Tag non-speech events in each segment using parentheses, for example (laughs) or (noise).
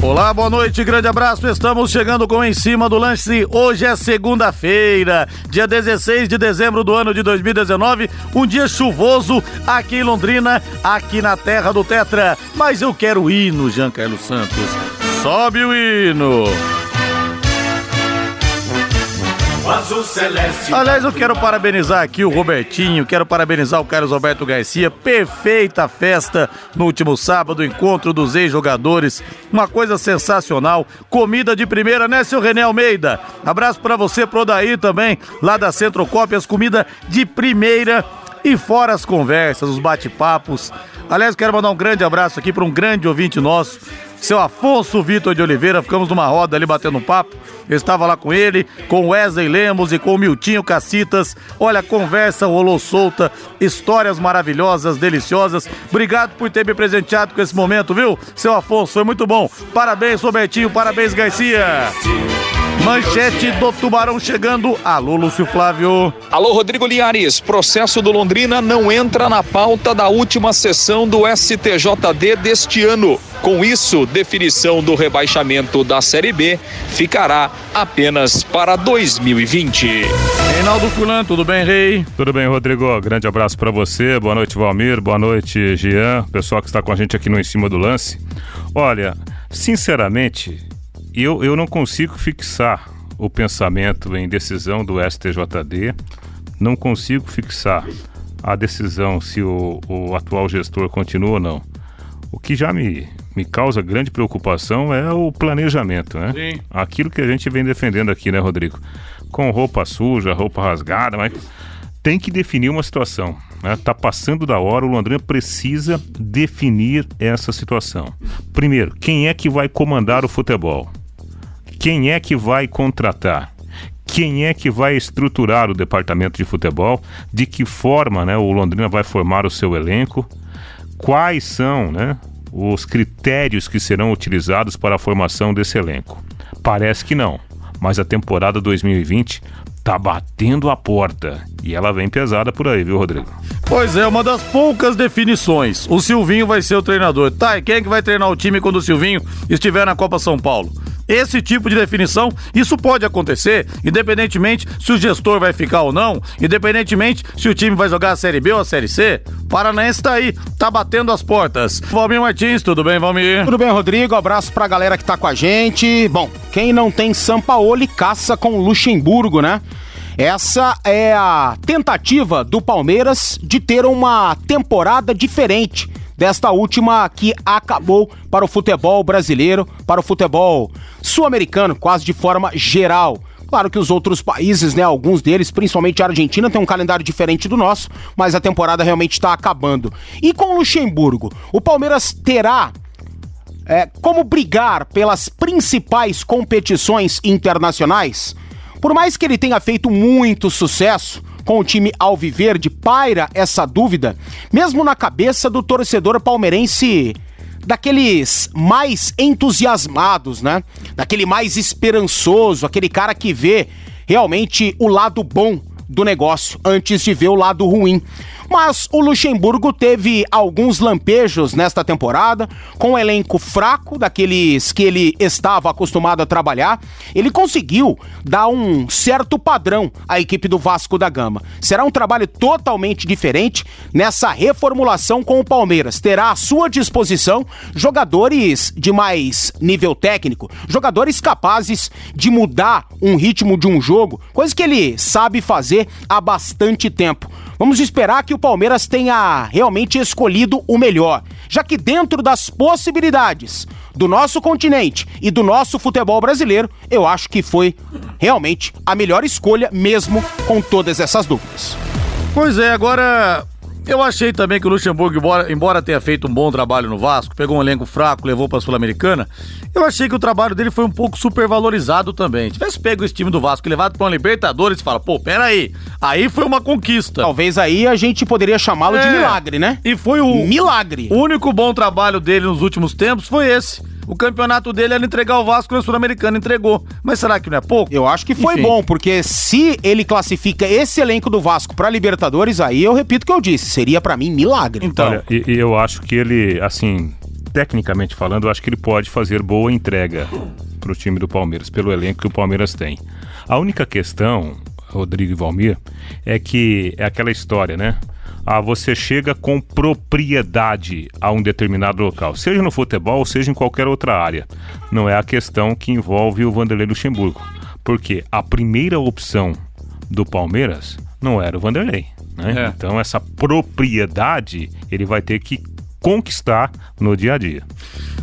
Olá, boa noite, grande abraço. Estamos chegando com Em Cima do Lance. Hoje é segunda-feira, dia 16 de dezembro do ano de 2019. Um dia chuvoso aqui em Londrina, aqui na terra do Tetra. Mas eu quero o hino, Jean Carlos Santos. Sobe o hino. Aliás, eu quero parabenizar aqui o Robertinho, quero parabenizar o Carlos Alberto Garcia. Perfeita festa no último sábado, encontro dos ex-jogadores. Uma coisa sensacional. Comida de primeira, né, seu René Almeida? Abraço para você, pro Daí também, lá da Centro Cópias. Comida de primeira. E fora as conversas, os bate-papos. Aliás, quero mandar um grande abraço aqui para um grande ouvinte nosso, seu Afonso Vitor de Oliveira. Ficamos numa roda ali batendo um papo. Eu estava lá com ele, com Wesley Lemos e com o Miltinho Cacitas. Olha, conversa rolou solta, histórias maravilhosas, deliciosas. Obrigado por ter me presenteado com esse momento, viu? Seu Afonso, foi muito bom. Parabéns, Robertinho, parabéns, Garcia. Manchete do Tubarão chegando. Alô, Lúcio Flávio. Alô, Rodrigo Linhares. Processo do Londrina não entra na pauta da última sessão do STJD deste ano. Com isso, definição do rebaixamento da Série B ficará apenas para 2020. Reinaldo Fulan, tudo bem, Rei? Tudo bem, Rodrigo. Grande abraço para você. Boa noite, Valmir. Boa noite, Jean. Pessoal que está com a gente aqui no Em Cima do Lance. Olha, sinceramente, eu, eu não consigo fixar o pensamento em decisão do STJD, não consigo fixar a decisão se o, o atual gestor continua ou não. O que já me, me causa grande preocupação é o planejamento, né? Sim. Aquilo que a gente vem defendendo aqui, né, Rodrigo? Com roupa suja, roupa rasgada, mas tem que definir uma situação. Né? Tá passando da hora, o Londrina precisa definir essa situação. Primeiro, quem é que vai comandar o futebol? Quem é que vai contratar? Quem é que vai estruturar o departamento de futebol? De que forma né, o Londrina vai formar o seu elenco? Quais são né, os critérios que serão utilizados para a formação desse elenco? Parece que não, mas a temporada 2020 tá batendo a porta e ela vem pesada por aí, viu, Rodrigo? Pois é, uma das poucas definições. O Silvinho vai ser o treinador. Tá, e quem é que vai treinar o time quando o Silvinho estiver na Copa São Paulo? Esse tipo de definição, isso pode acontecer, independentemente se o gestor vai ficar ou não, independentemente se o time vai jogar a Série B ou a Série C. Paranaense tá aí, tá batendo as portas. Valmir Martins, tudo bem, Valmir? Tudo bem, Rodrigo. Abraço pra galera que tá com a gente. Bom, quem não tem Sampaoli caça com Luxemburgo, né? Essa é a tentativa do Palmeiras de ter uma temporada diferente desta última que acabou para o futebol brasileiro, para o futebol sul-americano, quase de forma geral. Claro que os outros países, né, alguns deles, principalmente a Argentina, tem um calendário diferente do nosso, mas a temporada realmente está acabando. E com o Luxemburgo, o Palmeiras terá é, como brigar pelas principais competições internacionais? Por mais que ele tenha feito muito sucesso, com o time alviverde, paira essa dúvida, mesmo na cabeça do torcedor palmeirense daqueles mais entusiasmados, né? Daquele mais esperançoso, aquele cara que vê realmente o lado bom do negócio antes de ver o lado ruim. Mas o Luxemburgo teve alguns lampejos nesta temporada, com um elenco fraco, daqueles que ele estava acostumado a trabalhar. Ele conseguiu dar um certo padrão à equipe do Vasco da Gama. Será um trabalho totalmente diferente nessa reformulação com o Palmeiras. Terá à sua disposição jogadores de mais nível técnico, jogadores capazes de mudar um ritmo de um jogo, coisa que ele sabe fazer há bastante tempo. Vamos esperar que o Palmeiras tenha realmente escolhido o melhor, já que dentro das possibilidades do nosso continente e do nosso futebol brasileiro, eu acho que foi realmente a melhor escolha, mesmo com todas essas dúvidas. Pois é, agora Eu achei também que o Luxemburgo, embora, embora tenha feito um bom trabalho no Vasco, pegou um elenco fraco, levou para a Sul-Americana, eu achei que o trabalho dele foi um pouco supervalorizado também. Tivesse pego esse time do Vasco e levado para uma Libertadores, fala, pô, peraí, aí foi uma conquista. Talvez aí a gente poderia chamá-lo é, de milagre, né? E foi o milagre. O único bom trabalho dele nos últimos tempos foi esse. O campeonato dele era entregar o Vasco na Sul-Americana, entregou. Mas será que não é pouco? Eu acho que foi Enfim. bom, porque se ele classifica esse elenco do Vasco para Libertadores, aí eu repito o que eu disse, seria para mim milagre. Então, Olha, e, e eu acho que ele, assim, tecnicamente falando, eu acho que ele pode fazer boa entrega para o time do Palmeiras, pelo elenco que o Palmeiras tem. A única questão, Rodrigo e Valmir, é que é aquela história, né? Ah, você chega com propriedade a um determinado local, seja no futebol, seja em qualquer outra área. Não é a questão que envolve o Vanderlei Luxemburgo, porque a primeira opção do Palmeiras não era o Vanderlei. Né? É. Então essa propriedade ele vai ter que conquistar no dia a dia.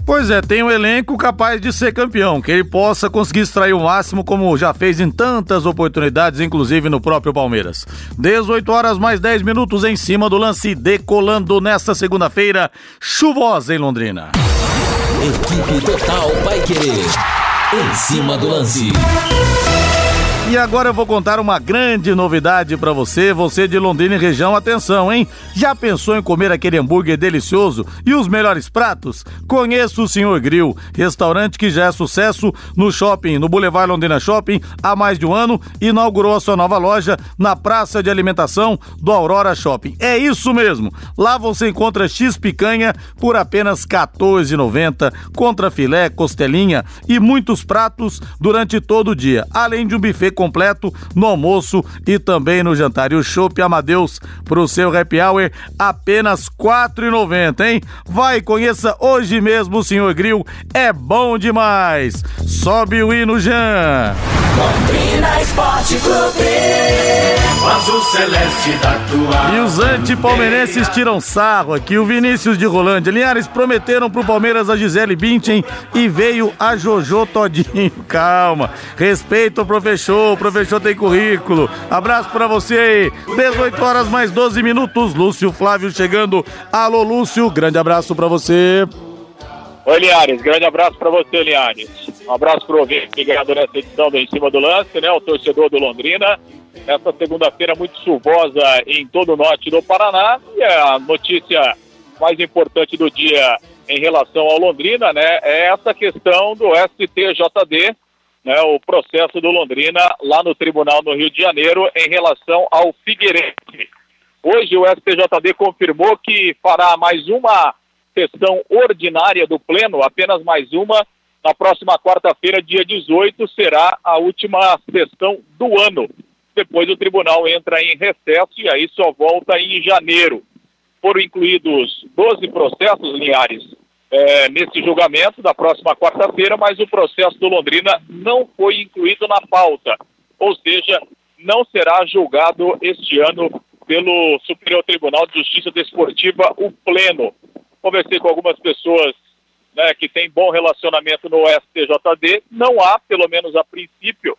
Pois é, tem um elenco capaz de ser campeão, que ele possa conseguir extrair o máximo, como já fez em tantas oportunidades, inclusive no próprio Palmeiras. 18 horas mais 10 minutos em cima do lance, decolando nesta segunda-feira, chuvosa em Londrina. Equipe Total vai querer. Em cima do lance. E agora eu vou contar uma grande novidade para você, você de Londrina e região, atenção, hein? Já pensou em comer aquele hambúrguer delicioso e os melhores pratos? Conheça o Senhor Grill, restaurante que já é sucesso no shopping, no Boulevard Londrina Shopping, há mais de um ano, inaugurou a sua nova loja na praça de alimentação do Aurora Shopping. É isso mesmo. Lá você encontra X picanha por apenas R$ 14,90, contra filé, costelinha e muitos pratos durante todo o dia, além de um buffet completo no almoço e também no jantar. E o Chopp Amadeus pro seu happy hour apenas R$ 4,90, hein? Vai, conheça hoje mesmo o Senhor Grill, é bom demais. Sobe o hino, Jean. Londrina Esporte Clube. O azul celeste da tua. E os antipalmeirenses tiram sarro aqui. O Vinícius de Rolândia. Linhares prometeram pro Palmeiras a Gisele Bündchen e veio a Jojo Todinho. (laughs) Calma. Respeito o professor. O professor tem currículo. Abraço para você aí. 18 horas mais 12 minutos. Lúcio Flávio chegando. Alô, Lúcio. Grande abraço para você. Oi, Liares. Grande abraço para você, Liares. Um abraço para o ligado nessa edição do Em Cima do Lance, né? O torcedor do Londrina. Essa segunda-feira muito chuvosa em todo o norte do Paraná. E a notícia mais importante do dia em relação ao Londrina, né? É essa questão do STJD, né? O processo do Londrina lá no tribunal no Rio de Janeiro em relação ao Figueirense. Hoje o STJD confirmou que fará mais uma sessão ordinária do Pleno, apenas mais uma. Na próxima quarta-feira, dia 18, será a última sessão do ano. Depois o tribunal entra em recesso e aí só volta em janeiro. Foram incluídos 12 processos lineares é, nesse julgamento da próxima quarta-feira, mas o processo do Londrina não foi incluído na pauta. Ou seja, não será julgado este ano pelo Superior Tribunal de Justiça Desportiva, o Pleno conversei com algumas pessoas né, que têm bom relacionamento no STJD, não há, pelo menos a princípio,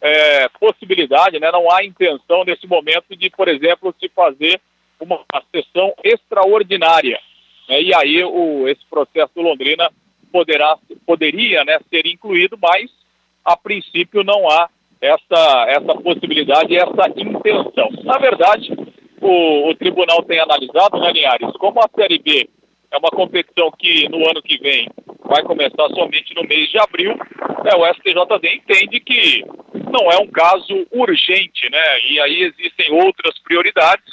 é, possibilidade, né, não há intenção nesse momento de, por exemplo, se fazer uma sessão extraordinária. Né, e aí o, esse processo do Londrina poderá, poderia né, ser incluído, mas a princípio não há essa, essa possibilidade, essa intenção. Na verdade, o, o tribunal tem analisado, né, Linhares, como a Série B é uma competição que no ano que vem vai começar somente no mês de abril. É, o STJD entende que não é um caso urgente, né? E aí existem outras prioridades,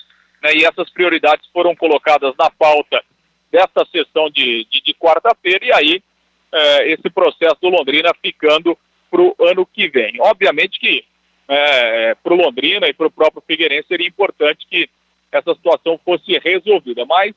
né? E essas prioridades foram colocadas na pauta dessa sessão de, de, de quarta-feira, e aí é, esse processo do Londrina ficando para o ano que vem. Obviamente que é, para o Londrina e para o próprio Figueirense seria importante que essa situação fosse resolvida, mas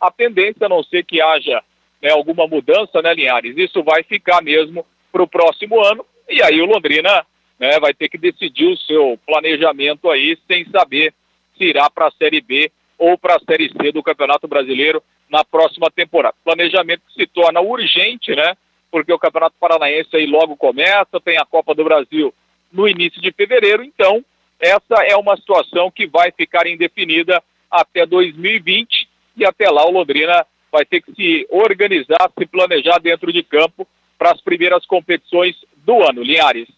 a tendência, a não ser que haja né, alguma mudança, né, Linhares, isso vai ficar mesmo para o próximo ano, e aí o Londrina né, vai ter que decidir o seu planejamento aí, sem saber se irá para a Série B ou para a Série C do Campeonato Brasileiro na próxima temporada. Planejamento que se torna urgente, né? Porque o Campeonato Paranaense aí logo começa, tem a Copa do Brasil no início de fevereiro, então essa é uma situação que vai ficar indefinida até 2020 e até lá o Londrina vai ter que se organizar, se planejar dentro de campo para as primeiras competições do ano. Linhares.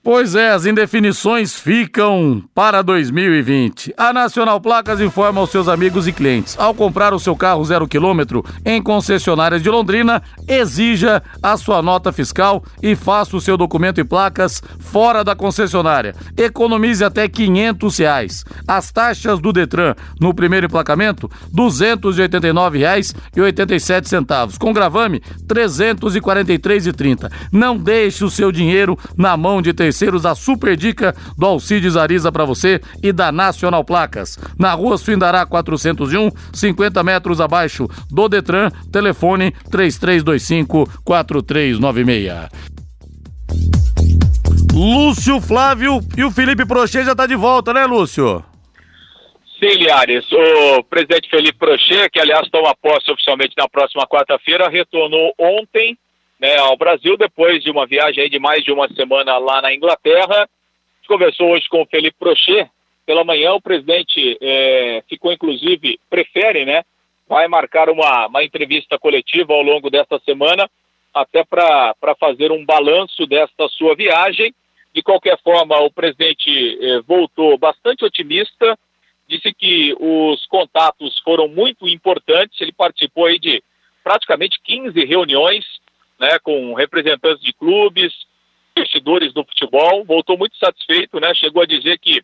Pois é, as indefinições ficam para 2020. A Nacional Placas informa aos seus amigos e clientes: ao comprar o seu carro zero quilômetro em concessionárias de Londrina, exija a sua nota fiscal e faça o seu documento e placas fora da concessionária. Economize até 500 reais. As taxas do Detran no primeiro emplacamento, R$ 289,87. Com gravame, R$ 343,30. Não deixe o seu dinheiro na mão de terceiros terceiros a super dica do Alcides Ariza para você e da Nacional Placas. Na rua Suindará 401, 50 metros abaixo do Detran, telefone 3325 4396. Lúcio Flávio e o Felipe Prochê já tá de volta, né, Lúcio? Sim, Liares. O presidente Felipe Prochê, que aliás toma posse oficialmente na próxima quarta-feira, retornou ontem né, ao Brasil depois de uma viagem de mais de uma semana lá na Inglaterra. Conversou hoje com o Felipe Prochet. Pela manhã, o presidente é, ficou, inclusive, prefere, né? Vai marcar uma, uma entrevista coletiva ao longo desta semana, até para fazer um balanço desta sua viagem. De qualquer forma, o presidente eh, voltou bastante otimista, disse que os contatos foram muito importantes. Ele participou de praticamente 15 reuniões né, com representantes de clubes, investidores do futebol, voltou muito satisfeito, né, chegou a dizer que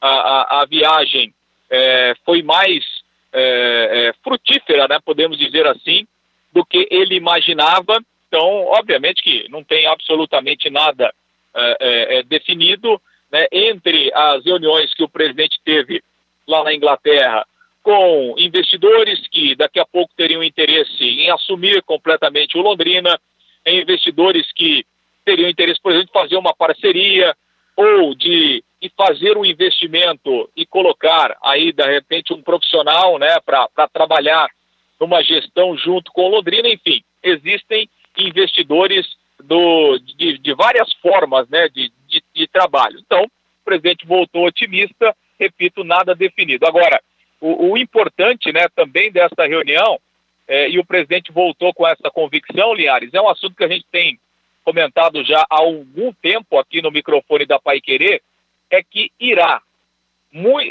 a, a, a viagem é, foi mais é, é, frutífera, né, podemos dizer assim, do que ele imaginava. Então, obviamente que não tem absolutamente nada é, é, é, definido né, entre as reuniões que o presidente teve lá na Inglaterra com investidores que daqui a pouco teriam interesse em assumir completamente o Londrina, em investidores que teriam interesse, por exemplo, de fazer uma parceria ou de, de fazer um investimento e colocar aí, de repente, um profissional né, para trabalhar numa gestão junto com Londrina, enfim, existem investidores do, de, de várias formas né, de, de, de trabalho. Então, o presidente voltou otimista, repito, nada definido. Agora, o, o importante né, também dessa reunião é, e o presidente voltou com essa convicção, Linhares, é um assunto que a gente tem comentado já há algum tempo aqui no microfone da Pai Querer, é que irá,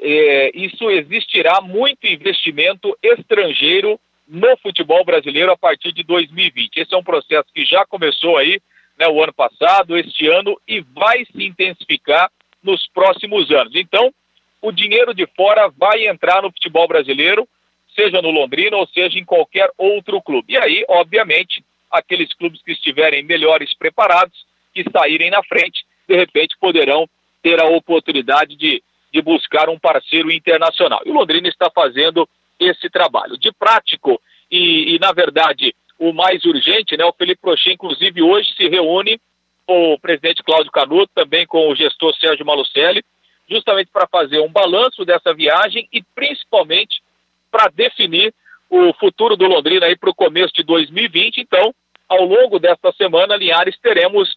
é, isso existirá muito investimento estrangeiro no futebol brasileiro a partir de 2020. Esse é um processo que já começou aí, né, o ano passado, este ano, e vai se intensificar nos próximos anos. Então, o dinheiro de fora vai entrar no futebol brasileiro seja no Londrina ou seja em qualquer outro clube. E aí, obviamente, aqueles clubes que estiverem melhores preparados, que saírem na frente, de repente poderão ter a oportunidade de, de buscar um parceiro internacional. E o Londrina está fazendo esse trabalho. De prático e, e na verdade, o mais urgente, né? O Felipe Prochet, inclusive, hoje se reúne com o presidente Cláudio Canuto, também com o gestor Sérgio Malucelli, justamente para fazer um balanço dessa viagem e principalmente para definir o futuro do Londrina aí para o começo de 2020. Então, ao longo desta semana, Linhares, teremos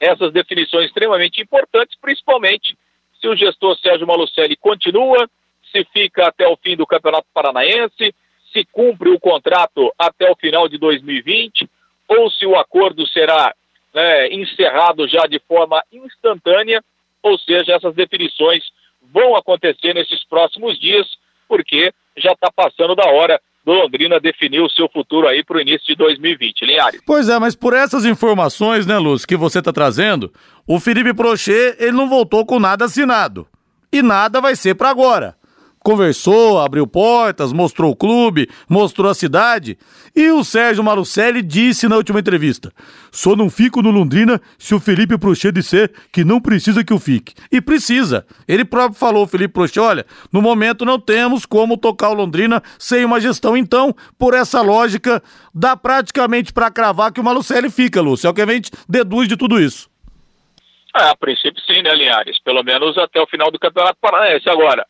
essas definições extremamente importantes, principalmente se o gestor Sérgio Malucelli continua, se fica até o fim do Campeonato Paranaense, se cumpre o contrato até o final de 2020, ou se o acordo será né, encerrado já de forma instantânea, ou seja, essas definições vão acontecer nesses próximos dias, porque já está passando da hora do Londrina definir o seu futuro aí para o início de 2020, Linhares. Pois é, mas por essas informações, né, Lúcio, que você está trazendo, o Felipe Prochet, ele não voltou com nada assinado. E nada vai ser para agora conversou, abriu portas, mostrou o clube, mostrou a cidade. E o Sérgio Malucelli disse na última entrevista: só não fico no Londrina se o Felipe Prochet disser que não precisa que eu fique. E precisa. Ele próprio falou, Felipe Prochet, olha, no momento não temos como tocar o Londrina sem uma gestão. Então, por essa lógica, dá praticamente para cravar que o Malucelli fica, Lúcio. É o que a gente deduz de tudo isso. É, a princípio sim, né, Linhares? Pelo menos até o final do Campeonato Paranaense. Agora,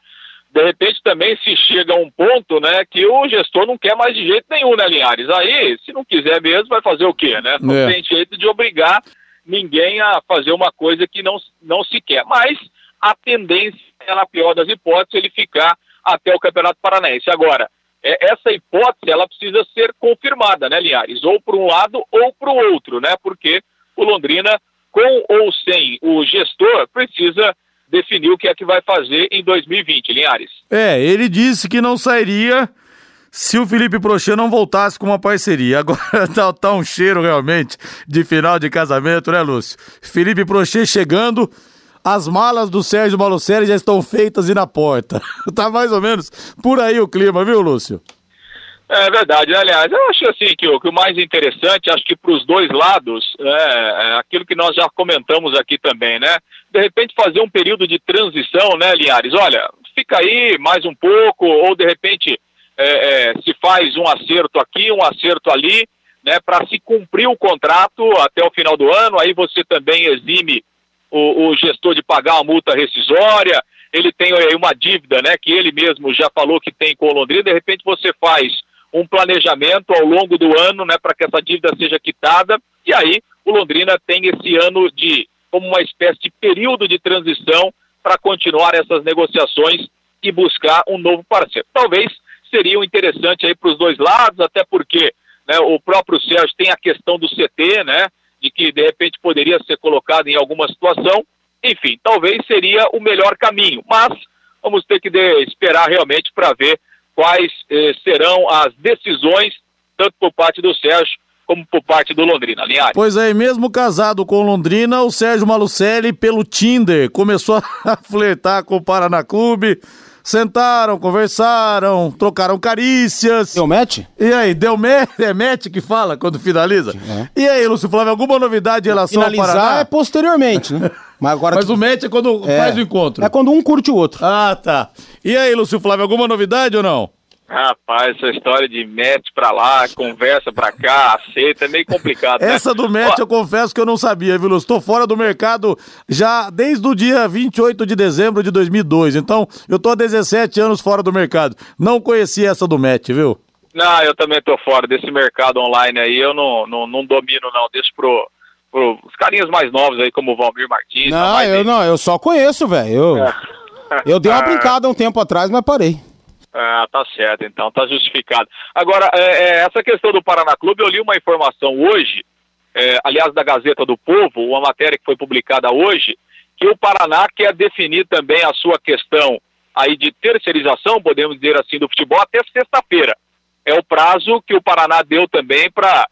de repente também se chega a um ponto, né, que o gestor não quer mais de jeito nenhum, né, Linhares? Aí, se não quiser mesmo, vai fazer o quê, né? Não é. tem jeito de obrigar ninguém a fazer uma coisa que não, não se quer. Mas a tendência é na pior das hipóteses, ele ficar até o Campeonato Paranaense. Agora, é, essa hipótese ela precisa ser confirmada, né, Linhares? Ou por um lado ou para o outro, né? Porque o Londrina, com ou sem o gestor, precisa definir o que é que vai fazer em 2020, Linhares. É, ele disse que não sairia se o Felipe Prochê não voltasse com uma parceria. (laughs) Agora tá, tá, um cheiro realmente de final de casamento, né, Lúcio? Felipe Prochê chegando, as malas do Sérgio Malucelli já estão feitas e na porta. (laughs) tá mais ou menos por aí o clima, viu, Lúcio? É verdade, aliás, eu acho assim que o, que o mais interessante, acho que para os dois lados, é, é, aquilo que nós já comentamos aqui também, né? De repente fazer um período de transição, né, Linhares? Olha, fica aí mais um pouco, ou de repente é, é, se faz um acerto aqui, um acerto ali, né, para se cumprir o contrato até o final do ano, aí você também exime o, o gestor de pagar uma multa rescisória, ele tem aí uma dívida, né, que ele mesmo já falou que tem com o Londrina, de repente você faz um planejamento ao longo do ano, né, para que essa dívida seja quitada, e aí o Londrina tem esse ano de como uma espécie de período de transição para continuar essas negociações e buscar um novo parceiro. Talvez seriam interessantes aí para os dois lados, até porque né, o próprio Sérgio tem a questão do CT, né, de que de repente poderia ser colocado em alguma situação. Enfim, talvez seria o melhor caminho, mas vamos ter que de, esperar realmente para ver quais eh, serão as decisões, tanto por parte do Sérgio como por parte do Londrina, Linhares. Pois é, mesmo casado com Londrina, o Sérgio Malucelli, pelo Tinder, começou a (laughs) flertar com o Paraná Clube, Sentaram, conversaram, trocaram carícias. Deu match? E aí, deu match? (laughs) É match que fala quando finaliza? É. E aí, Lúcio Flávio, alguma novidade em relação Finalizar ao Paraná? é posteriormente, né? (laughs) Mas, agora Mas que... o match é quando é. faz o encontro. É quando um curte o outro. Ah, tá. E aí, Lúcio Flávio, alguma novidade ou não? Rapaz, essa história de match pra lá, conversa pra cá, aceita, é meio complicado. Né? Essa do match eu confesso que eu não sabia, viu, Lúcio? Estou fora do mercado já desde o dia 28 de dezembro de 2002. Então, eu tô há 17 anos fora do mercado. Não conhecia essa do match, viu? Não, eu também tô fora desse mercado online aí. Eu não, não, não domino, não. Deixa pro, pro os carinhas mais novos aí, como o Valmir Martins. Não, eu não, eu só conheço, velho. Eu, é. eu dei uma (laughs) brincada um tempo atrás, mas parei. Ah, tá certo, então, tá justificado. Agora, é, é, essa questão do Paraná Clube, eu li uma informação hoje, é, aliás, da Gazeta do Povo, uma matéria que foi publicada hoje, que o Paraná quer definir também a sua questão aí de terceirização, podemos dizer assim, do futebol até sexta-feira. É o prazo que o Paraná deu também para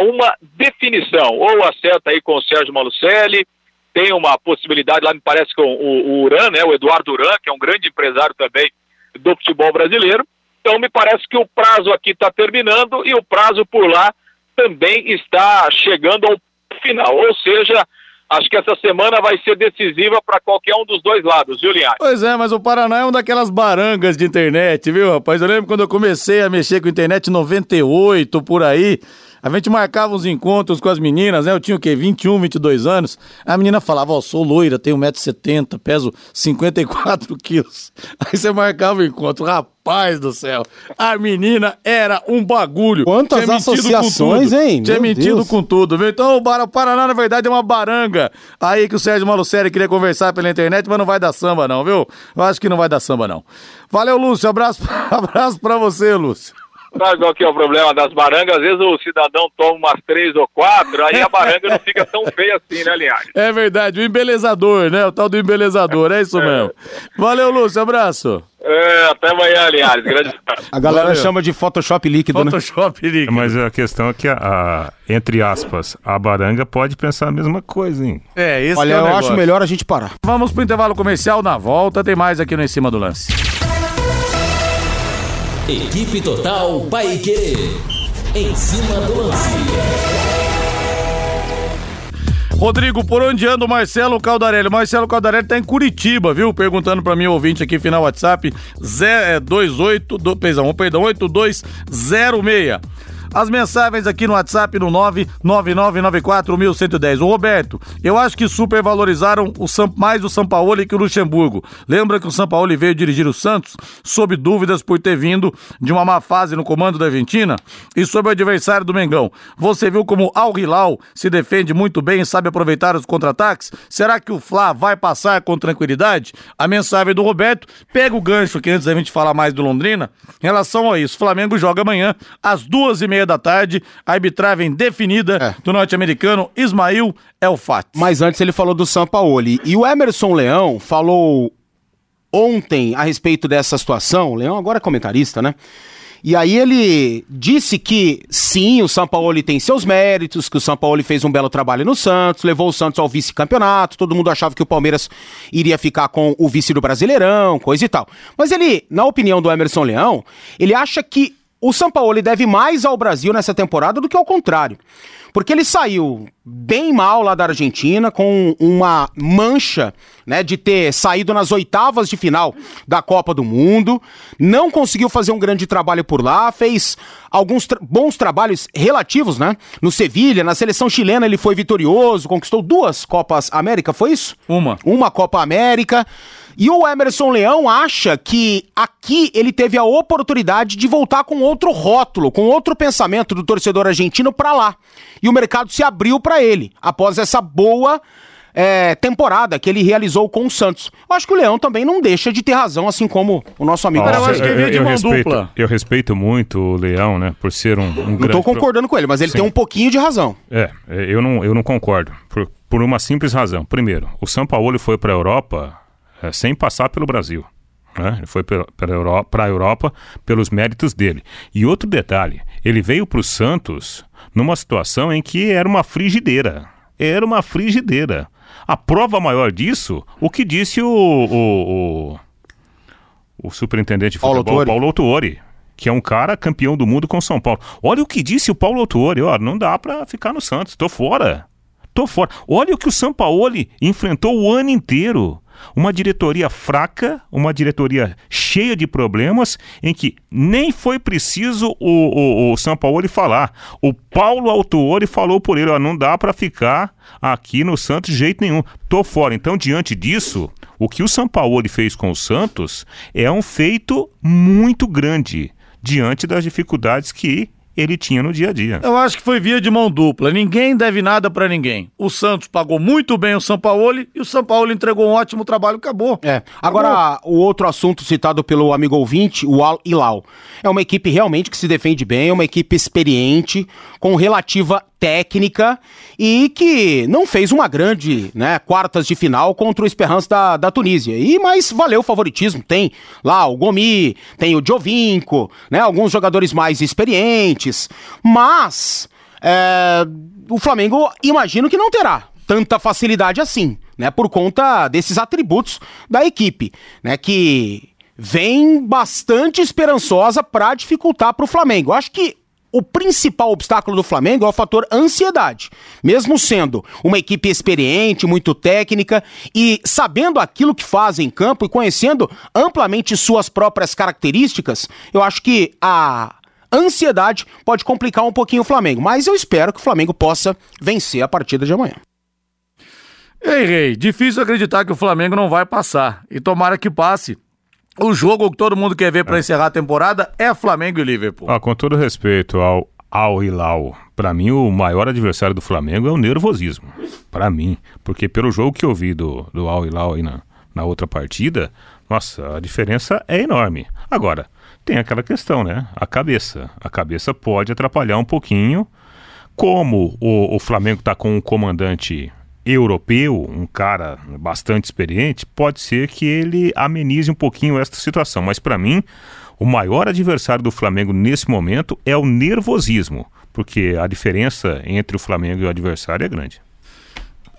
uma definição. Ou acerta aí com o Sérgio Malucelli, tem uma possibilidade lá, me parece, com o, o Uran, né, o Eduardo Uran, que é um grande empresário também do futebol brasileiro. Então, me parece que o prazo aqui está terminando e o prazo por lá também está chegando ao final. Ou seja, acho que essa semana vai ser decisiva para qualquer um dos dois lados, viu, Linhares? Pois é, mas o Paraná é uma daquelas barangas de internet, viu, rapaz? Eu lembro quando eu comecei a mexer com internet em 98, por aí. A gente marcava uns encontros com as meninas, né? Eu tinha o quê? 21, 22 anos. A menina falava, ó, oh, sou loira, tenho 1,70m, peso 54 (laughs) quilos. Aí você marcava o encontro. Rapaz do céu, a menina era um bagulho. Quantas associações, hein? Tinha Meu mentido Deus. com tudo, viu? Então o Paraná, na verdade, é uma baranga. Aí que o Sérgio Malucelli queria conversar pela internet, mas não vai dar samba não, viu? Eu acho que não vai dar samba não. Valeu, Lúcio. Abraço, (laughs) abraço pra você, Lúcio. Sabe qual que é o problema das barangas? Às vezes o cidadão toma umas três ou quatro, aí a baranga não fica tão feia assim, né, Linhares? É verdade, o embelezador, né? O tal do embelezador, é isso é. mesmo. Valeu, Lúcio, abraço. É, até amanhã, Linhares. Grande A galera Valeu. chama de Photoshop líquido, né? Photoshop né? líquido. Mas a questão é que, a, a, entre aspas, a baranga pode pensar a mesma coisa, hein? É, isso Olha, é eu negócio. acho melhor a gente parar. Vamos pro intervalo comercial, na volta tem mais aqui no Em Cima do Lance. Equipe Total Paique. Em cima do lance. Rodrigo, por onde anda o Marcelo Caldarelli? Marcelo Caldarelli tá em Curitiba, viu? Perguntando para mim, ouvinte aqui, final WhatsApp, 28, do, perdão, perdão, 8206. As mensagens aqui no WhatsApp no 999941110. O Roberto, eu acho que supervalorizaram o São, mais o São Paulo que o Luxemburgo. Lembra que o São Paulo veio dirigir o Santos sob dúvidas por ter vindo de uma má fase no comando da Argentina? E sobre o adversário do Mengão, você viu como Al Hilal se defende muito bem e sabe aproveitar os contra-ataques? Será que o Fla vai passar com tranquilidade? A mensagem do Roberto pega o gancho aqui antes da gente falar mais do Londrina. Em relação a isso, Flamengo joga amanhã às duas e meia da tarde, a arbitragem definida é. do norte-americano Ismail Elfat. Mas antes ele falou do Sampaoli. E o Emerson Leão falou ontem a respeito dessa situação. O Leão agora é comentarista, né? E aí ele disse que sim, o São Paulo tem seus méritos, que o São Paulo fez um belo trabalho no Santos, levou o Santos ao vice-campeonato, todo mundo achava que o Palmeiras iria ficar com o vice do Brasileirão, coisa e tal. Mas ele, na opinião do Emerson Leão, ele acha que o São Paulo deve mais ao Brasil nessa temporada do que ao contrário. Porque ele saiu bem mal lá da Argentina, com uma mancha, né, de ter saído nas oitavas de final da Copa do Mundo, não conseguiu fazer um grande trabalho por lá, fez alguns tra bons trabalhos relativos, né, no Sevilha, na seleção chilena ele foi vitorioso, conquistou duas Copas América, foi isso? Uma. Uma Copa América. E o Emerson Leão acha que aqui ele teve a oportunidade de voltar com outro rótulo, com outro pensamento do torcedor argentino para lá. E o mercado se abriu para ele após essa boa é, temporada que ele realizou com o Santos. Eu acho que o Leão também não deixa de ter razão, assim como o nosso amigo. Nossa, eu acho que ele veio de mão respeito. Eu respeito muito o Leão, né, por ser um, um Não estou concordando pro... com ele, mas ele Sim. tem um pouquinho de razão. É, é, eu não, eu não concordo, por, por uma simples razão. Primeiro, o São Paulo foi para a Europa é, sem passar pelo Brasil. Né? Ele foi para a Europa, Europa pelos méritos dele. E outro detalhe, ele veio para o Santos numa situação em que era uma frigideira. Era uma frigideira. A prova maior disso, o que disse o, o, o, o superintendente de futebol, Paulo Paulo Autuori, que é um cara campeão do mundo com São Paulo. Olha o que disse o Paulo Autuori, ó, não dá para ficar no Santos, tô fora. Tô fora. Olha o que o Sampaoli enfrentou o ano inteiro. Uma diretoria fraca, uma diretoria cheia de problemas, em que nem foi preciso o, o, o São Paulo falar. O Paulo Autuori falou por ele: ó, não dá para ficar aqui no Santos de jeito nenhum. Tô fora. Então, diante disso, o que o São Paulo fez com o Santos é um feito muito grande diante das dificuldades que ele tinha no dia a dia. Eu acho que foi via de mão dupla. Ninguém deve nada para ninguém. O Santos pagou muito bem o São Paulo e o São Paulo entregou um ótimo trabalho, acabou. É. Agora, acabou. o outro assunto citado pelo amigo ouvinte, o Al Hilal. É uma equipe realmente que se defende bem, é uma equipe experiente, com relativa técnica e que não fez uma grande né, quartas de final contra o Esperance da, da Tunísia. E mas valeu o favoritismo. Tem lá o Gomi, tem o Jovinco, né, alguns jogadores mais experientes. Mas é, o Flamengo imagino que não terá tanta facilidade assim, né, por conta desses atributos da equipe, né, que vem bastante esperançosa para dificultar para o Flamengo. Acho que o principal obstáculo do Flamengo é o fator ansiedade. Mesmo sendo uma equipe experiente, muito técnica e sabendo aquilo que faz em campo e conhecendo amplamente suas próprias características, eu acho que a ansiedade pode complicar um pouquinho o Flamengo. Mas eu espero que o Flamengo possa vencer a partida de amanhã. Ei, Rei, difícil acreditar que o Flamengo não vai passar. E tomara que passe. O jogo que todo mundo quer ver para é. encerrar a temporada é Flamengo e Liverpool. Ah, com todo respeito ao Al Hilal, para mim o maior adversário do Flamengo é o nervosismo. Para mim, porque pelo jogo que eu vi do, do Al Hilal aí na, na outra partida, nossa, a diferença é enorme. Agora, tem aquela questão, né? A cabeça. A cabeça pode atrapalhar um pouquinho. Como o, o Flamengo está com um comandante europeu, um cara bastante experiente, pode ser que ele amenize um pouquinho esta situação. Mas para mim, o maior adversário do Flamengo nesse momento é o nervosismo, porque a diferença entre o Flamengo e o adversário é grande.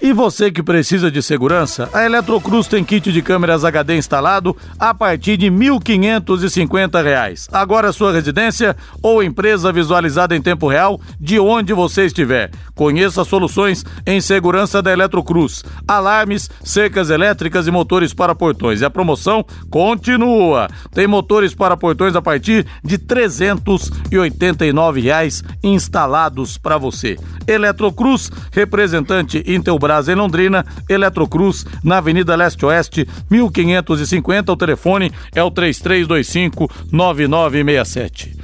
E você que precisa de segurança, a Eletrocruz tem kit de câmeras HD instalado a partir de R$ 1.550. Agora sua residência ou empresa visualizada em tempo real de onde você estiver. Conheça soluções em segurança da Eletrocruz. Alarmes, cercas elétricas e motores para portões. E a promoção continua. Tem motores para portões a partir de 389 reais instalados para você. Eletrocruz, representante Intelbras em Londrina, Eletrocruz, na Avenida Leste-Oeste, 1550. O telefone é o 3325 9967.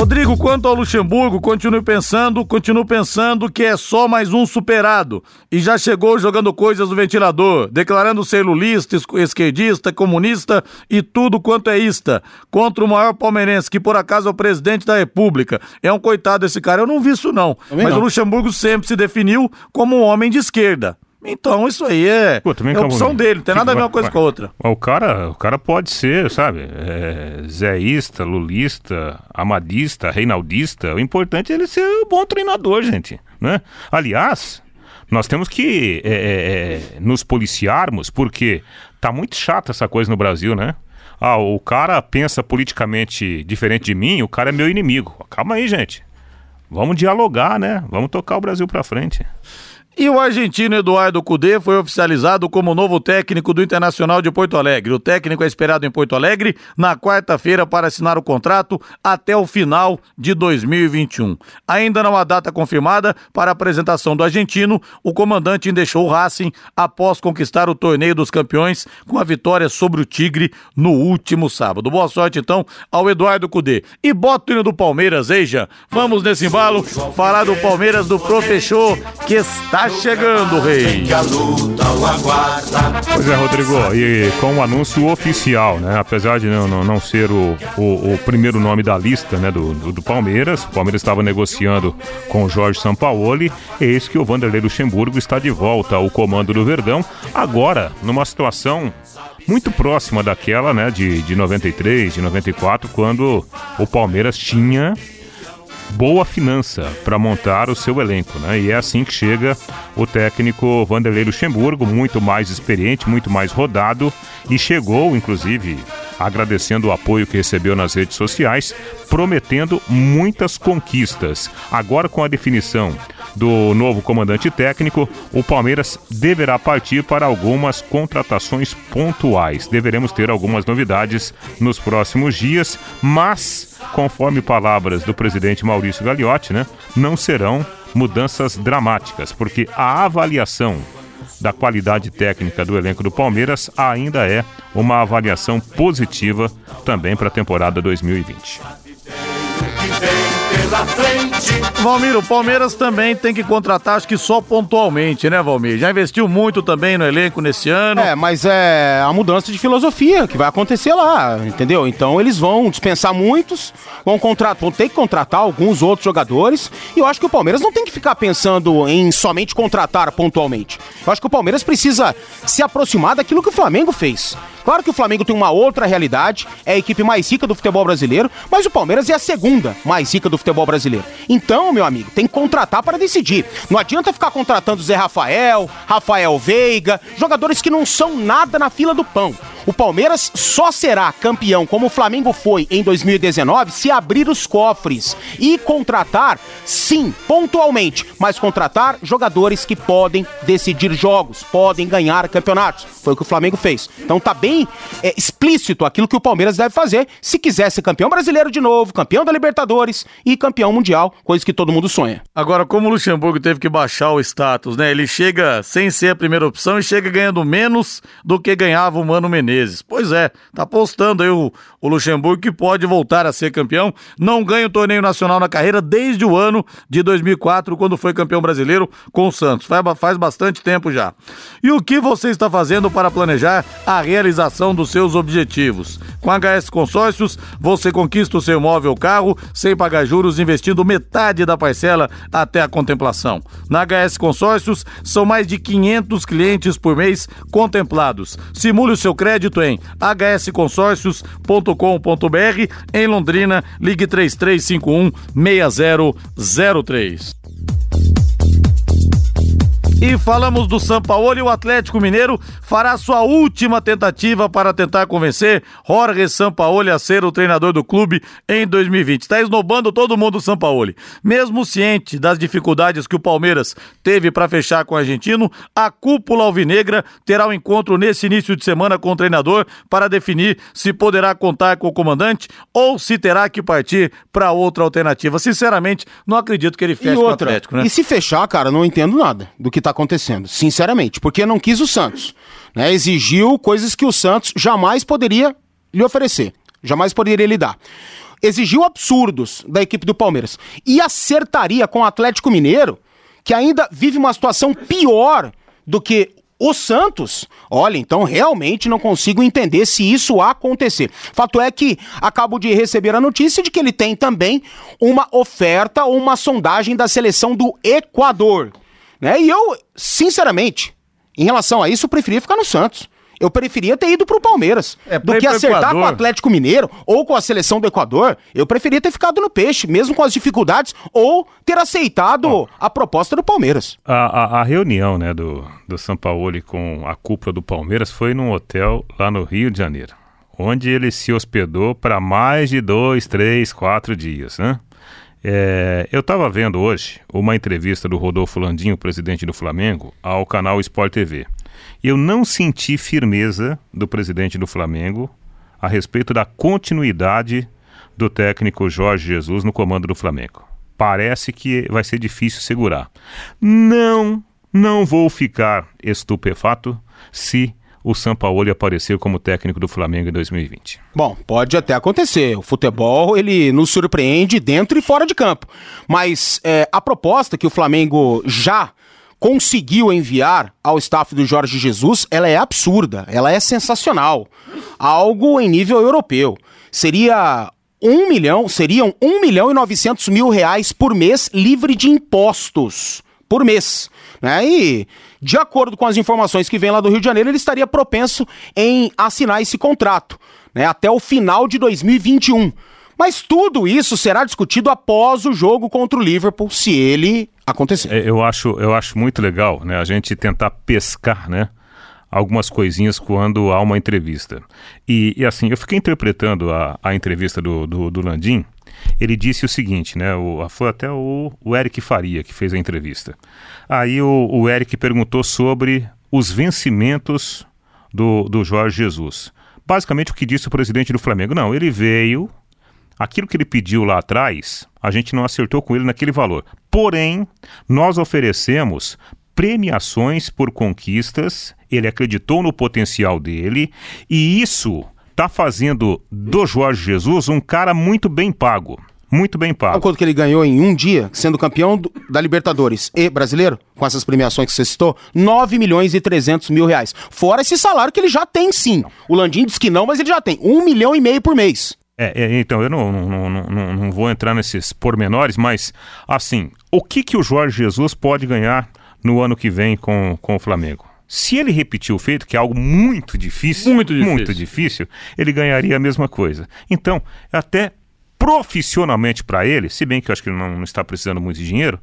Rodrigo, quanto ao Luxemburgo, continuo pensando, continuo pensando que é só mais um superado. E já chegou jogando coisas no ventilador, declarando ser lulista, esquerdista, comunista e tudo quanto é ista. Contra o maior palmeirense, que por acaso é o presidente da República. É um coitado esse cara, eu não vi isso não. Também Mas não. o Luxemburgo sempre se definiu como um homem de esquerda. Então, isso aí é, Pô, é opção dele, não tem nada a ver uma coisa com a outra. O cara, o cara pode ser, sabe, é, lulista, amadista, reinaldista. O importante é ele ser um bom treinador, gente. Né? Aliás, nós temos que é, é, é, nos policiarmos, porque tá muito chata essa coisa no Brasil, né? Ah, o cara pensa politicamente diferente de mim, o cara é meu inimigo. Calma aí, gente. Vamos dialogar, né? Vamos tocar o Brasil pra frente. E o argentino Eduardo Cudê foi oficializado como novo técnico do Internacional de Porto Alegre. O técnico é esperado em Porto Alegre na quarta-feira para assinar o contrato até o final de 2021. Ainda não há data confirmada para a apresentação do argentino, o comandante deixou o Racing após conquistar o torneio dos campeões com a vitória sobre o Tigre no último sábado. Boa sorte então ao Eduardo Cudê. E bota o hino do Palmeiras, Eija. Vamos nesse embalo falar do Palmeiras do Professor que está chegando, rei. Pois é, Rodrigo, e com o anúncio oficial, né? Apesar de não, não, não ser o, o, o, primeiro nome da lista né, do, do, do, Palmeiras, o Palmeiras estava negociando com o Jorge Sampaoli, eis que o Vanderlei Luxemburgo está de volta ao comando do Verdão, agora numa situação muito próxima daquela né, de, de 93, de 94, quando o Palmeiras tinha boa finança para montar o seu elenco, né? E é assim que chega o técnico Vanderlei Luxemburgo, muito mais experiente, muito mais rodado e chegou, inclusive, agradecendo o apoio que recebeu nas redes sociais, prometendo muitas conquistas. Agora com a definição do novo comandante técnico, o Palmeiras deverá partir para algumas contratações pontuais. Deveremos ter algumas novidades nos próximos dias, mas, conforme palavras do presidente Maurício Gagliotti, né, não serão mudanças dramáticas, porque a avaliação da qualidade técnica do elenco do Palmeiras ainda é uma avaliação positiva também para a temporada 2020 pela frente. Valmir, o Palmeiras também tem que contratar, acho que só pontualmente, né, Valmir? Já investiu muito também no elenco nesse ano. É, mas é a mudança de filosofia que vai acontecer lá, entendeu? Então eles vão dispensar muitos, vão, contratar, vão ter que contratar alguns outros jogadores. E eu acho que o Palmeiras não tem que ficar pensando em somente contratar pontualmente. Eu acho que o Palmeiras precisa se aproximar daquilo que o Flamengo fez. Claro que o Flamengo tem uma outra realidade, é a equipe mais rica do futebol brasileiro, mas o Palmeiras é a segunda mais rica do futebol brasileiro. Então, meu amigo, tem que contratar para decidir. Não adianta ficar contratando Zé Rafael, Rafael Veiga, jogadores que não são nada na fila do pão. O Palmeiras só será campeão como o Flamengo foi em 2019 se abrir os cofres e contratar, sim, pontualmente, mas contratar jogadores que podem decidir jogos, podem ganhar campeonatos. Foi o que o Flamengo fez. Então tá bem é, explícito aquilo que o Palmeiras deve fazer se quiser ser campeão brasileiro de novo, campeão da Libertadores e campeão mundial, coisa que todo mundo sonha. Agora, como o Luxemburgo teve que baixar o status, né? Ele chega sem ser a primeira opção e chega ganhando menos do que ganhava o Mano Menezes meses. Pois é, tá postando aí o, o Luxemburgo que pode voltar a ser campeão. Não ganha o torneio nacional na carreira desde o ano de 2004, quando foi campeão brasileiro com o Santos. Faz, faz bastante tempo já. E o que você está fazendo para planejar a realização dos seus objetivos? Com HS Consórcios, você conquista o seu imóvel ou carro sem pagar juros, investindo metade da parcela até a contemplação. Na HS Consórcios, são mais de 500 clientes por mês contemplados. Simule o seu crédito crédito em hsconsórcios.com.br. Em Londrina, ligue 3351 6003. E falamos do e o Atlético Mineiro fará sua última tentativa para tentar convencer Jorge Sampaoli a ser o treinador do clube em 2020. Está esnobando todo mundo o Sampaoli. Mesmo ciente das dificuldades que o Palmeiras teve para fechar com o argentino, a cúpula alvinegra terá um encontro nesse início de semana com o treinador para definir se poderá contar com o comandante ou se terá que partir para outra alternativa. Sinceramente, não acredito que ele feche com o Atlético, né? E se fechar, cara, não entendo nada do que está acontecendo, sinceramente, porque não quis o Santos. Né? Exigiu coisas que o Santos jamais poderia lhe oferecer, jamais poderia lhe dar. Exigiu absurdos da equipe do Palmeiras e acertaria com o Atlético Mineiro, que ainda vive uma situação pior do que o Santos, olha, então realmente não consigo entender se isso acontecer. Fato é que acabo de receber a notícia de que ele tem também uma oferta ou uma sondagem da seleção do Equador. Né? E eu, sinceramente, em relação a isso, eu preferia ficar no Santos. Eu preferia ter ido pro Palmeiras. É, do que acertar Equador. com o Atlético Mineiro ou com a seleção do Equador. Eu preferia ter ficado no peixe, mesmo com as dificuldades, ou ter aceitado a proposta do Palmeiras. A, a, a, reunião né, do, do São Paulo com a cúpula do Palmeiras foi num hotel lá no Rio de Janeiro, onde ele se hospedou para mais de dois, três, quatro dias, né? É, eu estava vendo hoje uma entrevista do Rodolfo Landim, presidente do Flamengo, ao canal Sport TV. Eu não senti firmeza do presidente do Flamengo a respeito da continuidade do técnico Jorge Jesus no comando do Flamengo. Parece que vai ser difícil segurar. Não, não vou ficar estupefato se o Sampaoli aparecer como técnico do Flamengo em 2020? Bom, pode até acontecer. O futebol ele nos surpreende dentro e fora de campo. Mas é, a proposta que o Flamengo já conseguiu enviar ao staff do Jorge Jesus, ela é absurda, ela é sensacional. Algo em nível europeu. Seria um milhão, seriam um milhão e novecentos mil reais por mês livre de impostos por mês. Né? E, de acordo com as informações que vem lá do Rio de Janeiro, ele estaria propenso em assinar esse contrato né? até o final de 2021. Mas tudo isso será discutido após o jogo contra o Liverpool, se ele acontecer. É, eu acho, eu acho muito legal né, a gente tentar pescar né, algumas coisinhas quando há uma entrevista. E, e assim, eu fiquei interpretando a, a entrevista do, do, do Landim ele disse o seguinte, né? O, foi até o, o Eric Faria que fez a entrevista. Aí o, o Eric perguntou sobre os vencimentos do, do Jorge Jesus. Basicamente o que disse o presidente do Flamengo. Não, ele veio, aquilo que ele pediu lá atrás, a gente não acertou com ele naquele valor. Porém, nós oferecemos premiações por conquistas, ele acreditou no potencial dele e isso está fazendo do Jorge Jesus um cara muito bem pago. Muito bem pago. Sabe quanto que ele ganhou em um dia, sendo campeão do, da Libertadores e brasileiro, com essas premiações que você citou? 9 milhões e 300 mil reais. Fora esse salário que ele já tem, sim. O Landim diz que não, mas ele já tem. Um milhão e meio por mês. É, é, então, eu não, não, não, não, vou entrar nesses pormenores, mas, assim, o que, que o Jorge Jesus pode ganhar no ano que vem com, com o Flamengo? Se ele repetir o feito, que é algo muito difícil, muito difícil, muito difícil ele ganharia a mesma coisa. Então, até profissionalmente para ele, se bem que eu acho que ele não, não está precisando muito de dinheiro,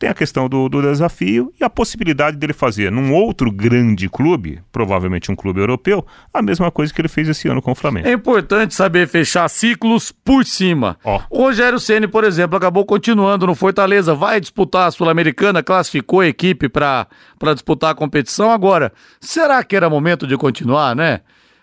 tem a questão do, do, desafio e a possibilidade dele fazer num outro grande clube, provavelmente um clube europeu, a mesma coisa que ele fez esse ano com o Flamengo. É importante saber fechar ciclos por cima. Oh. O Rogério Ceni, por exemplo, acabou continuando no Fortaleza, vai disputar a Sul-Americana, classificou a equipe para disputar a competição. Agora, será que era momento de continuar, né?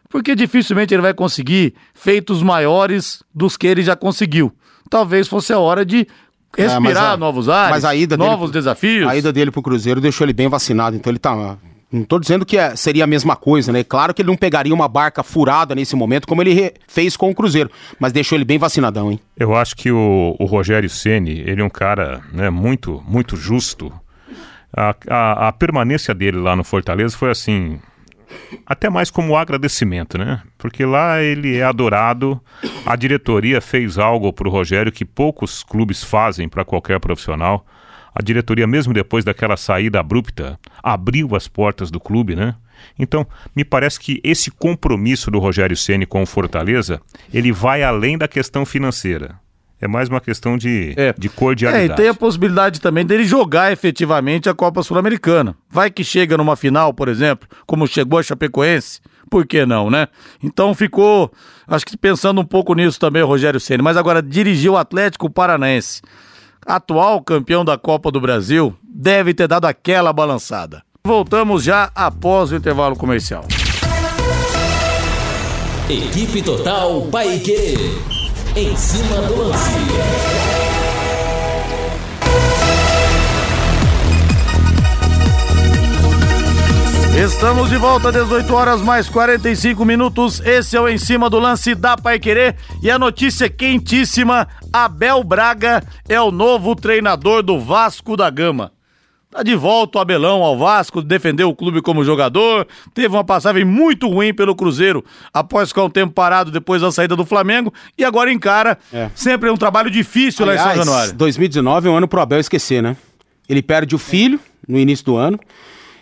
Porque dificilmente ele vai conseguir feitos maiores dos que ele já conseguiu. Talvez fosse a hora de respirar a, novos ares, mas a ida novos dele, desafios. A ida dele pro Cruzeiro deixou ele bem vacinado, então ele tá. Não tô dizendo que é, seria a mesma coisa, né? Claro que ele não pegaria uma barca furada nesse momento, como ele fez com o Cruzeiro, mas deixou ele bem vacinadão, hein? Eu acho que o, o Rogério Ceni ele é um cara né, muito, muito justo. A, a, a permanência dele lá no Fortaleza foi assim, até mais como agradecimento, né? Porque lá ele é adorado. A diretoria fez algo para o Rogério que poucos clubes fazem para qualquer profissional. A diretoria, mesmo depois daquela saída abrupta, abriu as portas do clube, né? Então, me parece que esse compromisso do Rogério Ceni com o Fortaleza, ele vai além da questão financeira. É mais uma questão de, é. de cordialidade. É, e tem a possibilidade também dele jogar efetivamente a Copa Sul-Americana. Vai que chega numa final, por exemplo, como chegou a Chapecoense, por que não, né? Então ficou, acho que pensando um pouco nisso também o Rogério Ceni. Mas agora dirigiu o Atlético Paranaense, atual campeão da Copa do Brasil, deve ter dado aquela balançada. Voltamos já após o intervalo comercial. Equipe Total Paique. Em cima do lance. Estamos de volta, 18 horas mais 45 minutos. Esse é o Em Cima do Lance da Pai Querer. E a notícia quentíssima: Abel Braga é o novo treinador do Vasco da Gama. Tá de volta o Abelão ao Vasco, defendeu o clube como jogador, teve uma passagem muito ruim pelo Cruzeiro após ficar um tempo parado depois da saída do Flamengo e agora encara. É. Sempre é um trabalho difícil Aliás, lá em São Januário. 2019 é um ano pro Abel esquecer, né? Ele perde o filho no início do ano.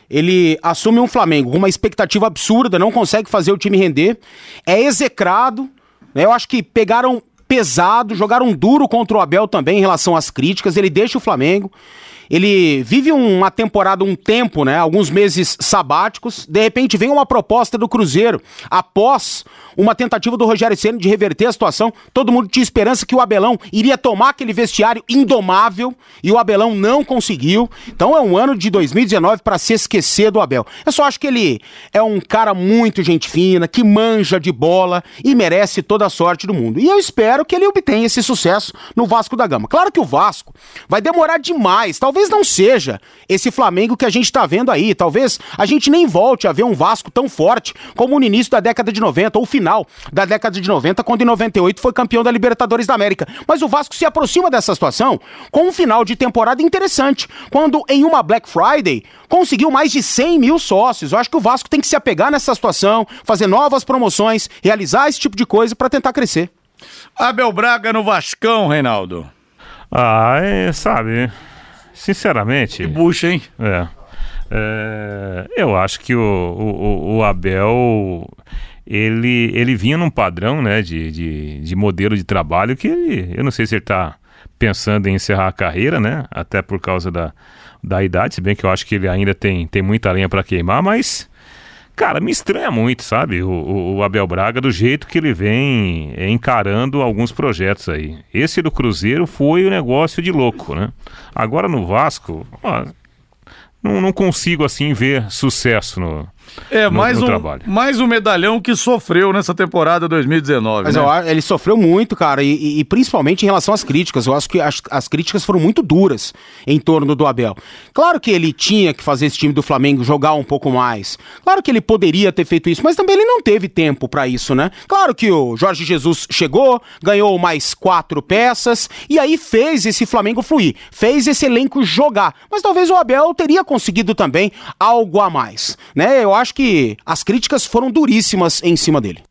Ele assume um Flamengo com uma expectativa absurda, não consegue fazer o time render, é execrado. Né? Eu acho que pegaram pesado, jogaram duro contra o Abel também em relação às críticas. Ele deixa o Flamengo. Ele vive uma temporada, um tempo, né? Alguns meses sabáticos. De repente vem uma proposta do Cruzeiro após uma tentativa do Rogério Ceni de reverter a situação. Todo mundo tinha esperança que o Abelão iria tomar aquele vestiário indomável e o Abelão não conseguiu. Então é um ano de 2019 para se esquecer do Abel. Eu só acho que ele é um cara muito gente fina, que manja de bola e merece toda a sorte do mundo. E eu espero que ele obtenha esse sucesso no Vasco da Gama. Claro que o Vasco vai demorar demais, talvez não seja esse Flamengo que a gente está vendo aí. Talvez a gente nem volte a ver um Vasco tão forte como no início da década de 90 ou final final da década de 90, quando em 98 foi campeão da Libertadores da América. Mas o Vasco se aproxima dessa situação com um final de temporada interessante, quando em uma Black Friday conseguiu mais de 100 mil sócios. Eu acho que o Vasco tem que se apegar nessa situação, fazer novas promoções, realizar esse tipo de coisa para tentar crescer. Abel Braga no Vascão, Reinaldo. Ah, é, sabe, sinceramente... Que bucha, hein? É. É, eu acho que o, o, o Abel ele, ele vinha num padrão né, de, de, de modelo de trabalho que ele, eu não sei se ele está pensando em encerrar a carreira, né? Até por causa da, da idade, se bem que eu acho que ele ainda tem, tem muita lenha para queimar, mas, cara, me estranha muito, sabe? O, o, o, Abel Braga, do jeito que ele vem encarando alguns projetos aí. Esse do Cruzeiro foi um negócio de louco, né? Agora no Vasco, ó, não, não consigo assim ver sucesso no, é, no, mais, no um, trabalho. mais um medalhão que sofreu nessa temporada 2019. Mas né? eu, ele sofreu muito, cara, e, e, principalmente em relação às críticas. Eu acho que as, as, críticas foram muito duras em torno do Abel. Claro que ele tinha que fazer esse time do Flamengo jogar um pouco mais. Claro que ele poderia ter feito isso, mas também ele não teve tempo para isso, né? Claro que o Jorge Jesus chegou, ganhou mais quatro peças e aí fez esse Flamengo fluir, fez esse elenco jogar. Mas talvez o Abel teria conseguido também algo a mais, né? Eu acho que as críticas foram duríssimas em cima dele.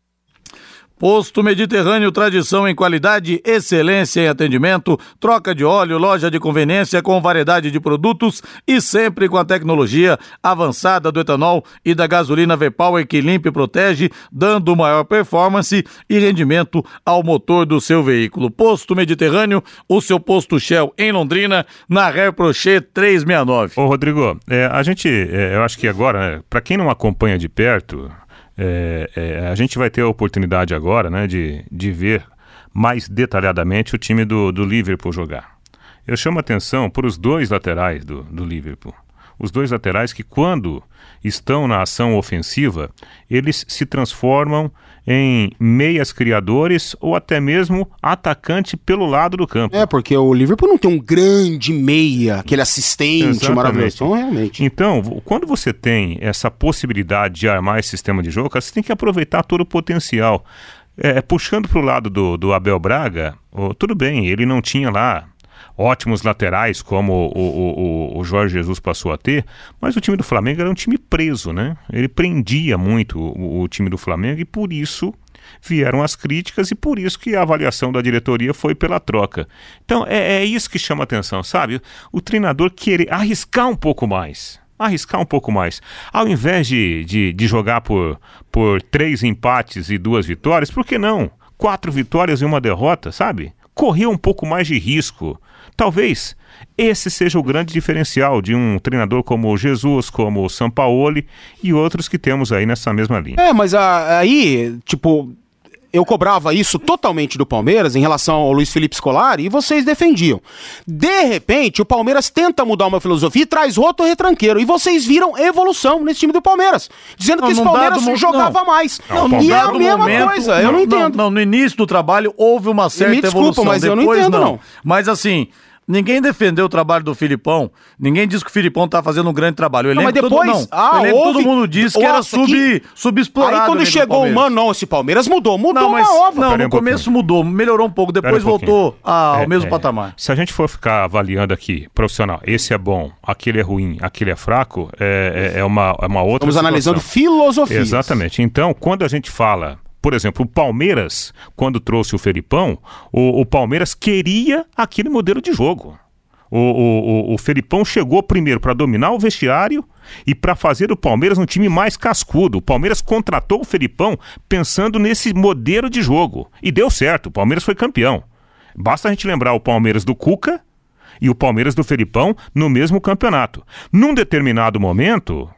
Posto Mediterrâneo, tradição em qualidade, excelência em atendimento, troca de óleo, loja de conveniência com variedade de produtos e sempre com a tecnologia avançada do etanol e da gasolina V-Power que limpa e protege, dando maior performance e rendimento ao motor do seu veículo. Posto Mediterrâneo, o seu posto Shell em Londrina, na Reprochet 369. Ô Rodrigo, é, a gente, é, eu acho que agora, né, para quem não acompanha de perto, é, é, a gente vai ter a oportunidade agora né, de, de ver mais detalhadamente o time do, do Liverpool jogar. Eu chamo a atenção para os dois laterais do, do Liverpool. Os dois laterais que, quando estão na ação ofensiva, eles se transformam em meias criadores ou até mesmo atacante pelo lado do campo. É, porque o Liverpool não tem um grande meia, aquele assistente Exatamente. maravilhoso. Então, realmente. Então, quando você tem essa possibilidade de armar esse sistema de jogo, você tem que aproveitar todo o potencial. É, puxando para o lado do, do Abel Braga, oh, tudo bem, ele não tinha lá ótimos laterais como o, o, o, Jorge Jesus passou a ter, mas o time do Flamengo era um time preso, né? Ele prendia muito o, o time do Flamengo e por isso vieram as críticas e por isso que a avaliação da diretoria foi pela troca. Então é, é isso que chama atenção, sabe? O treinador querer arriscar um pouco mais. Arriscar um pouco mais. Ao invés de, de, de jogar por, por três empates e duas vitórias, por que não? Quatro vitórias e uma derrota, sabe? Correr um pouco mais de risco. Talvez esse seja o grande diferencial de um treinador como Jesus, como o Sampaoli e outros que temos aí nessa mesma linha. É, mas a, aí, tipo, eu cobrava isso totalmente do Palmeiras em relação ao Luiz Felipe Scolari e vocês defendiam. De repente, o Palmeiras tenta mudar uma filosofia e traz outro retranqueiro. E vocês viram evolução nesse time do Palmeiras. Dizendo não, que esse Palmeiras dado, jogava não. mais. Não, e é a mesma momento, coisa, eu não entendo. Não, no início do trabalho houve uma certa Me desculpa, evolução. mas Depois, eu não entendo, não. Mas assim, Ninguém defendeu o trabalho do Filipão. Ninguém disse que o Filipão tá fazendo um grande trabalho. Não, mas depois, todo, não. Ah, o todo mundo disse que era sub, que... subexplorado. Aí quando chegou o Mano, não, esse Palmeiras mudou. Mudou não, mas, uma ova. Não, no um começo mudou, melhorou um pouco, depois um voltou ao é, mesmo é, patamar. Se a gente for ficar avaliando aqui, profissional, esse é bom, aquele é ruim, aquele é fraco, é, é, é uma, é uma outra Estamos situação. analisando filosofia. Exatamente. Então, quando a gente fala por exemplo, o Palmeiras, quando trouxe o Felipão, o, o Palmeiras queria aquele modelo de jogo. O, o, o, Felipão chegou primeiro para dominar o vestiário e para fazer o Palmeiras um time mais cascudo. O Palmeiras contratou o Felipão pensando nesse modelo de jogo. E deu certo, o Palmeiras foi campeão. Basta a gente lembrar o Palmeiras do Cuca e o Palmeiras do Felipão no mesmo campeonato. Num determinado momento,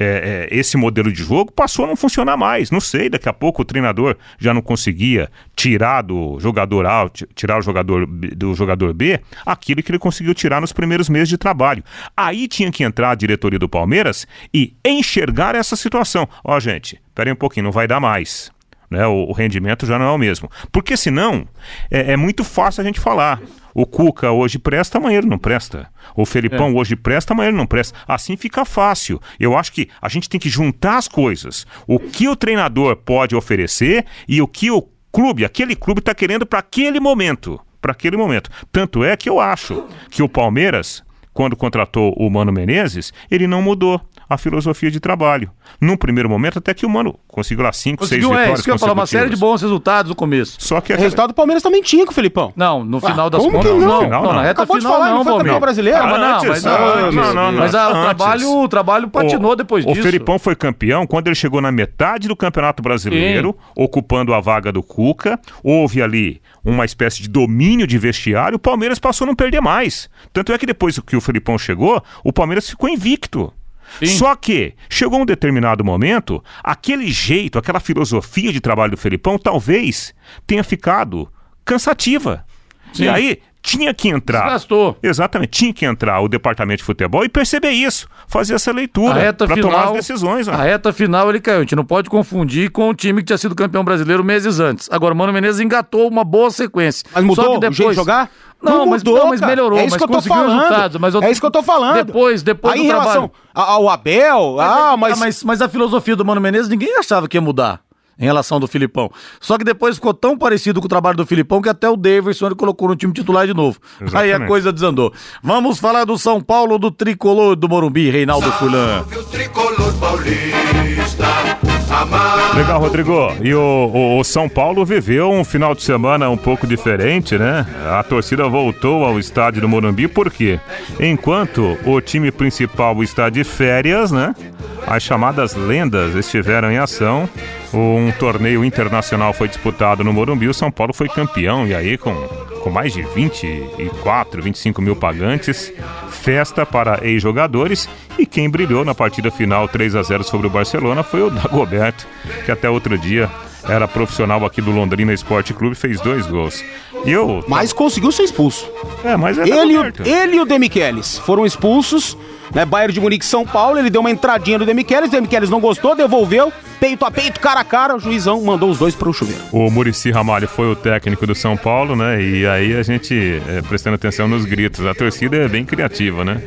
é, é, esse modelo de jogo passou a não funcionar mais. Não sei, daqui a pouco o treinador já não conseguia tirar do jogador A, tirar o jogador do jogador B, aquilo que ele conseguiu tirar nos primeiros meses de trabalho. Aí tinha que entrar a diretoria do Palmeiras e enxergar essa situação. Ó, gente, peraí um pouquinho, não vai dar mais. Né, o, o, rendimento já não é o mesmo. Porque senão é, é muito fácil a gente falar. O Cuca hoje presta, amanhã ele não presta. O Felipão é. hoje presta, amanhã ele não presta. Assim fica fácil. Eu acho que a gente tem que juntar as coisas. O que o treinador pode oferecer e o que o clube, aquele clube está querendo para aquele momento. Para aquele momento. Tanto é que eu acho que o Palmeiras, quando contratou o Mano Menezes, ele não mudou a filosofia de trabalho. Num primeiro momento, até que o Mano conseguiu lá 5, 6 vitórias. É, isso que eu ia falar, uma série de bons resultados no começo. Só que. O resultado do Palmeiras também tinha com o Felipão. Não, no final ah, das contas. Não, não, final, não, na reta Acabou final, de falar, não, não foi brasileiro. Ah, mas não, mas, não, não, não, mas a, o, trabalho, o trabalho patinou o, depois disso. O Felipão foi campeão quando ele chegou na metade do Campeonato Brasileiro, Sim. ocupando a vaga do Cuca. Houve ali uma espécie de domínio de vestiário, o Palmeiras passou a não perder mais. Tanto é que depois que o Felipão chegou, o Palmeiras ficou invicto. Sim. Só que chegou um determinado momento, aquele jeito, aquela filosofia de trabalho do Felipão talvez tenha ficado cansativa. Sim. E aí tinha que entrar. Desgastou. Exatamente, tinha que entrar o departamento de futebol e perceber isso, fazer essa leitura para tomar as decisões. Ó. A reta final ele caiu. A gente não pode confundir com o time que tinha sido campeão brasileiro meses antes. Agora, o Mano Menezes engatou uma boa sequência. Mas mudou Só que depois... o jeito de jogar? Não, não mas, mudou, não, mas melhorou. É isso que eu tô falando. Mas eu... É isso que eu tô falando. Depois, depois Aí, do em relação ao Abel, mas, ah, mas... mas... mas... a filosofia do Mano Menezes ninguém achava que ia mudar em relação do Filipão. Só que depois ficou tão parecido com o trabalho do Filipão que até o Davidson ele colocou no time titular de novo. Exatamente. Aí a coisa desandou. Vamos falar do São Paulo, do tricolor do Morumbi, Reinaldo Fulan. O tricolor paulista. Legal, Rodrigo. E o, o, o, São Paulo viveu um final de semana um pouco diferente, né? A torcida voltou ao estádio do Morumbi, por quê? Enquanto o time principal está de férias, né? As chamadas lendas estiveram em ação. Um torneio internacional foi disputado no Morumbi. O São Paulo foi campeão, e aí com, com mais de 24, 25 mil pagantes festa para ex-jogadores e quem brilhou na partida final 3 a 0 sobre o Barcelona foi o Dagoberto, que até outro dia era profissional aqui do Londrina Esporte Clube, fez dois gols. E eu. Mas conseguiu ser expulso. É, mas é ele, ele e o Demichelis foram expulsos, né? Bayern de Munique São Paulo, ele deu uma entradinha do Demichelis, o Demichelis não gostou, devolveu, peito a peito, cara a cara, o juizão mandou os dois pro chuveiro. O Murici Ramalho foi o técnico do São Paulo, né? E aí a gente, é, prestando atenção nos gritos, a torcida é bem criativa, né?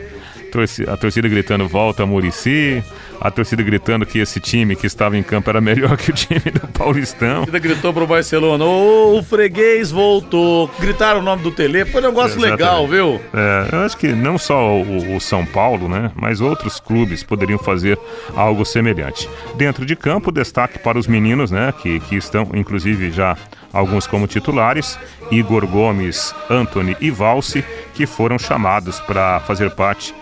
A torcida gritando volta Murici, a torcida gritando que esse time que estava em campo era melhor (laughs) que o time do Paulistão. A torcida gritou pro Barcelona, ô, oh, o freguês voltou. Gritaram o nome do Tele, foi um negócio Exatamente. legal, viu? É, eu acho que não só o, o, São Paulo, né, mas outros clubes poderiam fazer algo semelhante. Dentro de campo, destaque para os meninos, né, que, que estão, inclusive, já alguns como titulares, Igor Gomes, Anthony e Valse, que foram chamados para fazer parte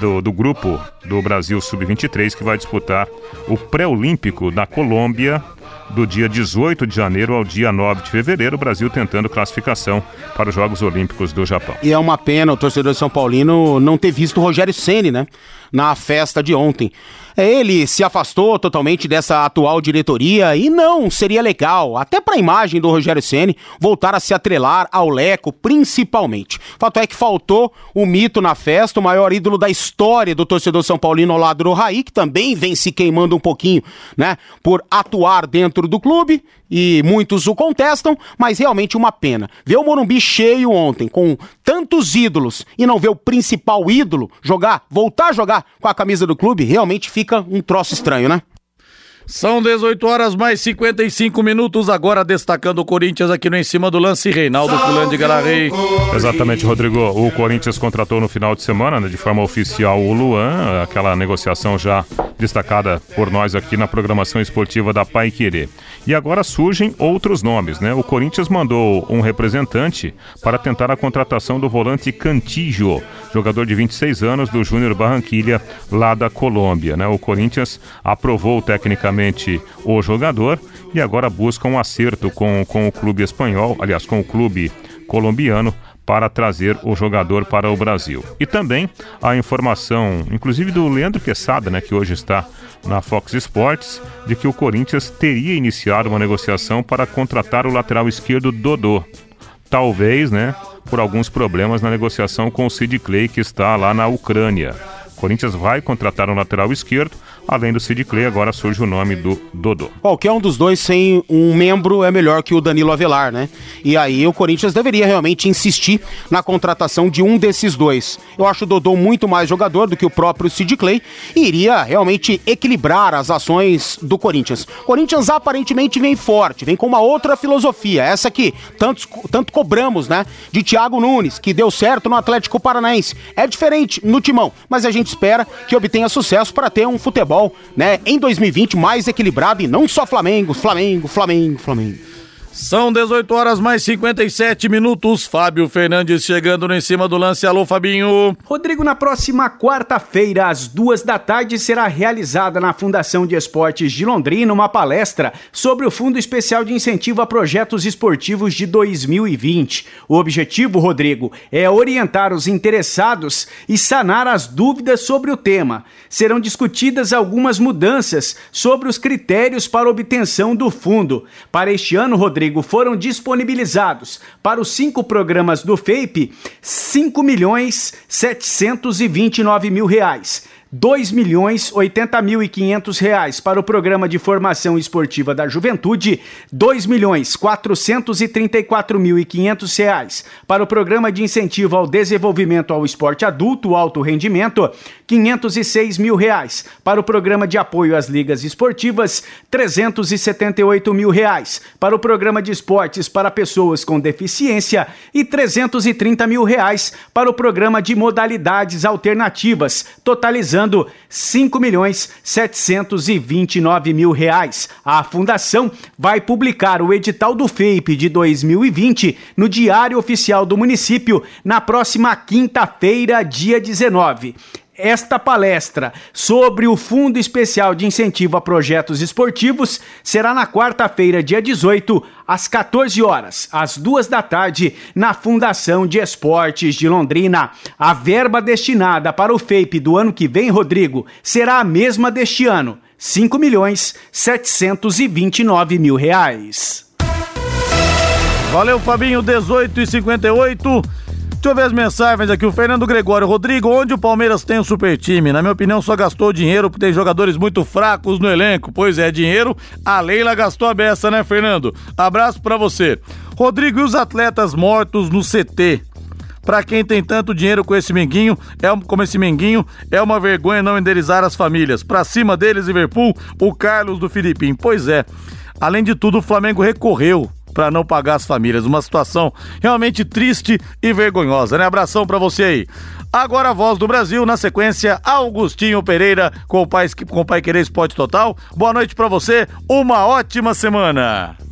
do, do grupo do Brasil Sub-23 que vai disputar o pré-olímpico da Colômbia do dia 18 de janeiro ao dia 9 de fevereiro, o Brasil tentando classificação para os Jogos Olímpicos do Japão. E é uma pena o torcedor de São Paulino não ter visto o Rogério Ceni, né? Na festa de ontem. Ele se afastou totalmente dessa atual diretoria e não seria legal, até para a imagem do Rogério Ceni, voltar a se atrelar ao Leco, principalmente. Fato é que faltou o mito na festa, o maior ídolo da história do torcedor São Paulino ao lado do Raí, que também vem se queimando um pouquinho, né, por atuar dentro do clube e muitos o contestam, mas realmente uma pena. Ver o Morumbi cheio ontem, com tantos ídolos, e não ver o principal ídolo jogar, voltar a jogar com a camisa do clube, realmente fica um troço estranho, né? São 18 horas mais 55 minutos, agora destacando o Corinthians aqui no Em Cima do Lance, Reinaldo Fulano de Galarrei. Exatamente, Rodrigo. O Corinthians contratou no final de semana, né, de forma oficial, o Luan, aquela negociação já destacada por nós aqui na programação esportiva da Pai Querer. E agora surgem outros nomes, né? O Corinthians mandou um representante para tentar a contratação do volante Cantijo, jogador de 26 anos do Júnior Barranquilha, lá da Colômbia, né? O Corinthians aprovou tecnicamente o jogador e agora busca um acerto com, com o clube espanhol, aliás, com o clube colombiano para trazer o jogador para o Brasil. E também a informação, inclusive do Leandro Quesada, né, que hoje está na Fox Sports, de que o Corinthians teria iniciado uma negociação para contratar o lateral esquerdo Dodô. Talvez, né, por alguns problemas na negociação com o Sid Clay, que está lá na Ucrânia. O Corinthians vai contratar um lateral esquerdo, Além do Sid Clay, agora surge o nome do Dodô. Qualquer um dos dois sem um membro é melhor que o Danilo Avelar, né? E aí o Corinthians deveria realmente insistir na contratação de um desses dois. Eu acho o Dodô muito mais jogador do que o próprio Sid Clay e iria realmente equilibrar as ações do Corinthians. O Corinthians aparentemente vem forte, vem com uma outra filosofia, essa que tantos, tanto cobramos, né? De Thiago Nunes, que deu certo no Atlético Paranaense. É diferente no timão, mas a gente espera que obtenha sucesso para ter um futebol futebol, né, em 2020 mais equilibrado e não só Flamengo, Flamengo, Flamengo, Flamengo. São 18 horas mais 57 minutos. Fábio Fernandes chegando no em cima do lance. Alô, Fabinho. Rodrigo, na próxima quarta-feira, às duas da tarde, será realizada na Fundação de Esportes de Londrina uma palestra sobre o Fundo Especial de Incentivo a Projetos Esportivos de 2020. O objetivo, Rodrigo, é orientar os interessados e sanar as dúvidas sobre o tema. Serão discutidas algumas mudanças sobre os critérios para obtenção do fundo. Para este ano, Rodrigo, Rodrigo, foram disponibilizados para os cinco programas do FAPE 5 milhões 729 mil reais. 2 milhões 80 mil e 500 reais. Para o programa de formação esportiva da juventude, 2 milhões 434 mil e 500 reais. Para o programa de incentivo ao desenvolvimento ao esporte adulto alto rendimento, 506 mil reais. Para o programa de apoio às ligas esportivas, 378 mil reais. Para o programa de esportes para pessoas com deficiência e 330 mil reais. Para o programa de modalidades alternativas, totalizando totalizando 5 milhões 729 mil reais. A fundação vai publicar o edital do FEIP de 2020 no Diário Oficial do Município na próxima quinta-feira, dia 19 esta palestra sobre o Fundo Especial de Incentivo a Projetos Esportivos será na quarta-feira, dia 18, às 14 horas, às duas da tarde, na Fundação de Esportes de Londrina. A verba destinada para o FAPE do ano que vem, Rodrigo, será a mesma deste ano. 5 milhões 729 mil reais. Valeu, Fabinho, 18 e 58. Deixa eu ver as mensagens aqui. O Fernando Gregório. Rodrigo, onde o Palmeiras tem um super time? Na minha opinião, só gastou dinheiro porque tem jogadores muito fracos no elenco. Pois é, dinheiro, a Leila gastou a beça, né, Fernando? Abraço para você. Rodrigo, e os atletas mortos no CT? Para quem tem tanto dinheiro com esse menguinho, é como esse menguinho, é uma vergonha não indenizar as famílias. Pra cima deles, Liverpool, o Carlos do Filipim. Pois é. Além de tudo, o Flamengo recorreu para não pagar as famílias. Uma situação realmente triste e vergonhosa, né? Abração para você aí. Agora a voz do Brasil, na sequência, Augustinho Pereira com o Pai, com o Pai Querer Esporte Total. Boa noite para você, uma ótima semana.